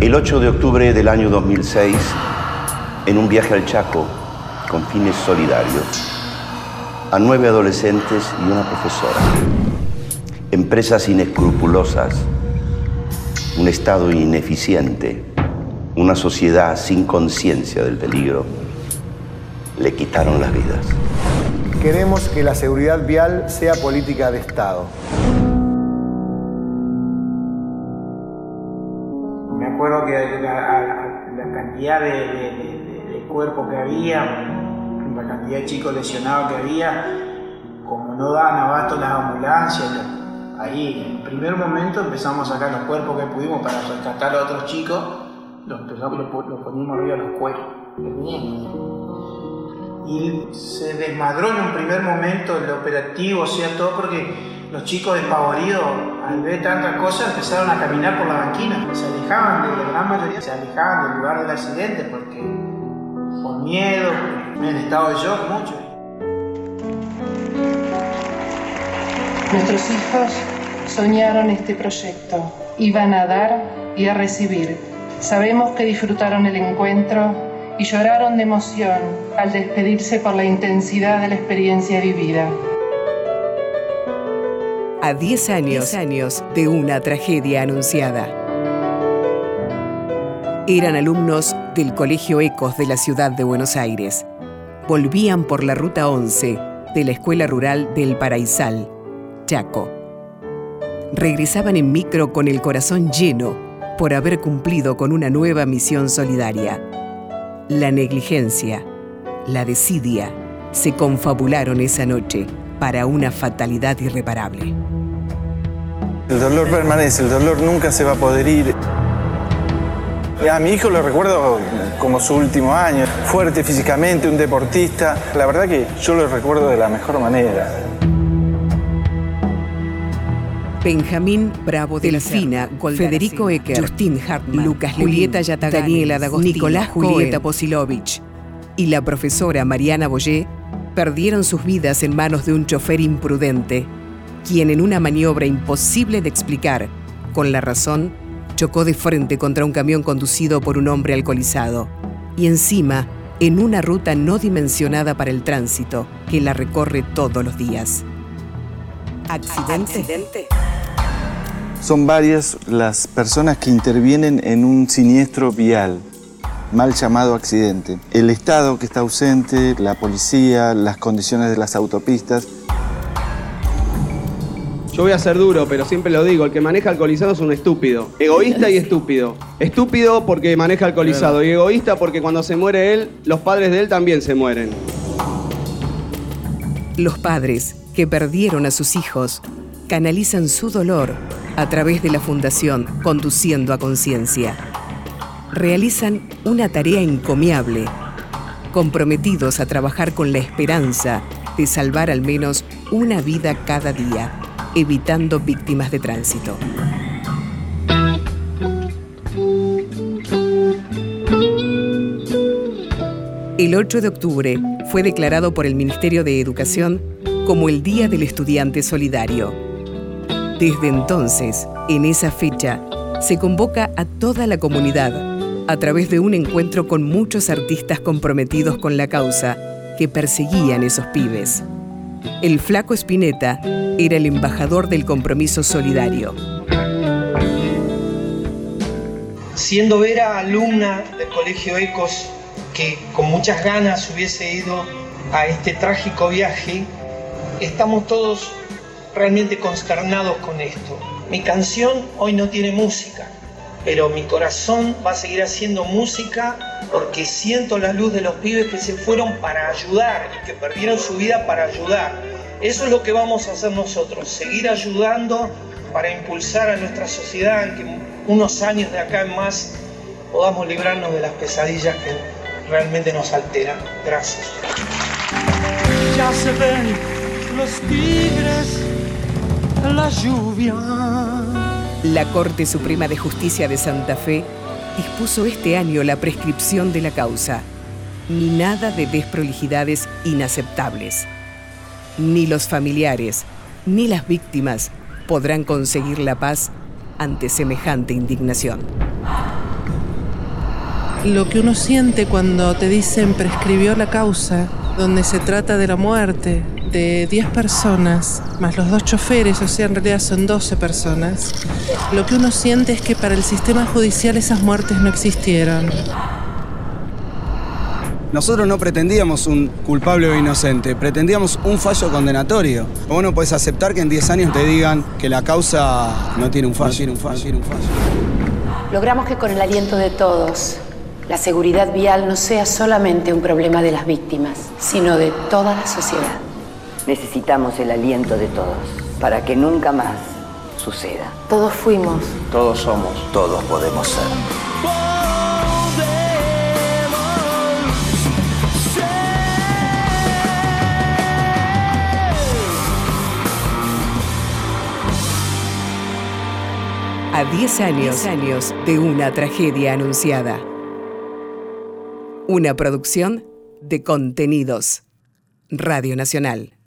El 8 de octubre del año 2006, en un viaje al Chaco con fines solidarios, a nueve adolescentes y una profesora, empresas inescrupulosas, un Estado ineficiente, una sociedad sin conciencia del peligro, le quitaron las vidas. Queremos que la seguridad vial sea política de Estado. Cantidad de, cuerpos que había, la cantidad de chicos lesionados que había, como no daban abasto las ambulancias, ahí en el primer momento empezamos a sacar los cuerpos que pudimos para rescatar a otros chicos, los, empezamos, los, los poníamos arriba de los cueros y se desmadró en un primer momento el operativo, o sea, todo porque los chicos despavoridos, al ver tantas cosas, empezaron a caminar por la banquina. Se alejaban, de la gran mayoría se alejaban del lugar del accidente porque por miedo, en estado de shock, mucho. Nuestros hijos soñaron este proyecto, iban a dar y a recibir. Sabemos que disfrutaron el encuentro y lloraron de emoción al despedirse por la intensidad de la experiencia vivida. A 10 años, de una tragedia anunciada. Eran alumnos del Colegio Ecos de la ciudad de Buenos Aires. Volvían por la Ruta 11 de la Escuela Rural del Paraisal, Chaco. Regresaban en micro con el corazón lleno por haber cumplido con una nueva misión solidaria la negligencia, la desidia, se confabularon esa noche para una fatalidad irreparable. El dolor permanece, el dolor nunca se va a poder ir. A mi hijo lo recuerdo como su último año, fuerte físicamente, un deportista. La verdad que yo lo recuerdo de la mejor manera. Benjamín Bravo Delfina, Federico Ecker, Justin Hartmann, Lucas Julieta Yatagani, Daniela D'Agostino, Nicolás Julieta Posilovich y la profesora Mariana Boyé perdieron sus vidas en manos de un chofer imprudente, quien en una maniobra imposible de explicar, con la razón, chocó de frente contra un camión conducido por un hombre alcoholizado y encima en una ruta no dimensionada para el tránsito que la recorre todos los días. ¿Accidente? ¿Accidente? Son varias las personas que intervienen en un siniestro vial, mal llamado accidente. El Estado que está ausente, la policía, las condiciones de las autopistas. Yo voy a ser duro, pero siempre lo digo, el que maneja alcoholizado es un estúpido. Egoísta y estúpido. Estúpido porque maneja alcoholizado y egoísta porque cuando se muere él, los padres de él también se mueren. Los padres que perdieron a sus hijos canalizan su dolor a través de la Fundación Conduciendo a Conciencia. Realizan una tarea encomiable, comprometidos a trabajar con la esperanza de salvar al menos una vida cada día, evitando víctimas de tránsito. El 8 de octubre fue declarado por el Ministerio de Educación como el Día del Estudiante Solidario desde entonces, en esa fecha, se convoca a toda la comunidad a través de un encuentro con muchos artistas comprometidos con la causa que perseguían esos pibes. El flaco Spinetta era el embajador del compromiso solidario. Siendo Vera alumna del Colegio Ecos, que con muchas ganas hubiese ido a este trágico viaje, estamos todos realmente consternados con esto. Mi canción hoy no tiene música, pero mi corazón va a seguir haciendo música porque siento la luz de los pibes que se fueron para ayudar y que perdieron su vida para ayudar. Eso es lo que vamos a hacer nosotros, seguir ayudando para impulsar a nuestra sociedad en que unos años de acá en más podamos librarnos de las pesadillas que realmente nos alteran. Gracias. Ya se ven los tigres la lluvia. La Corte Suprema de Justicia de Santa Fe dispuso este año la prescripción de la causa. Ni nada de desprolijidades inaceptables. Ni los familiares, ni las víctimas podrán conseguir la paz ante semejante indignación. Lo que uno siente cuando te dicen prescribió la causa, donde se trata de la muerte de 10 personas, más los dos choferes, o sea, en realidad son 12 personas, lo que uno siente es que para el sistema judicial esas muertes no existieron. Nosotros no pretendíamos un culpable o inocente, pretendíamos un fallo condenatorio. Vos no puedes aceptar que en 10 años te digan que la causa no tiene un fallo. No tiene un fallo, no tiene un fallo. Logramos que con el aliento de todos, la seguridad vial no sea solamente un problema de las víctimas, sino de toda la sociedad. Necesitamos el aliento de todos para que nunca más suceda. Todos fuimos. Todos somos. Todos podemos ser. A 10 años, años de una tragedia anunciada. Una producción de contenidos. Radio Nacional.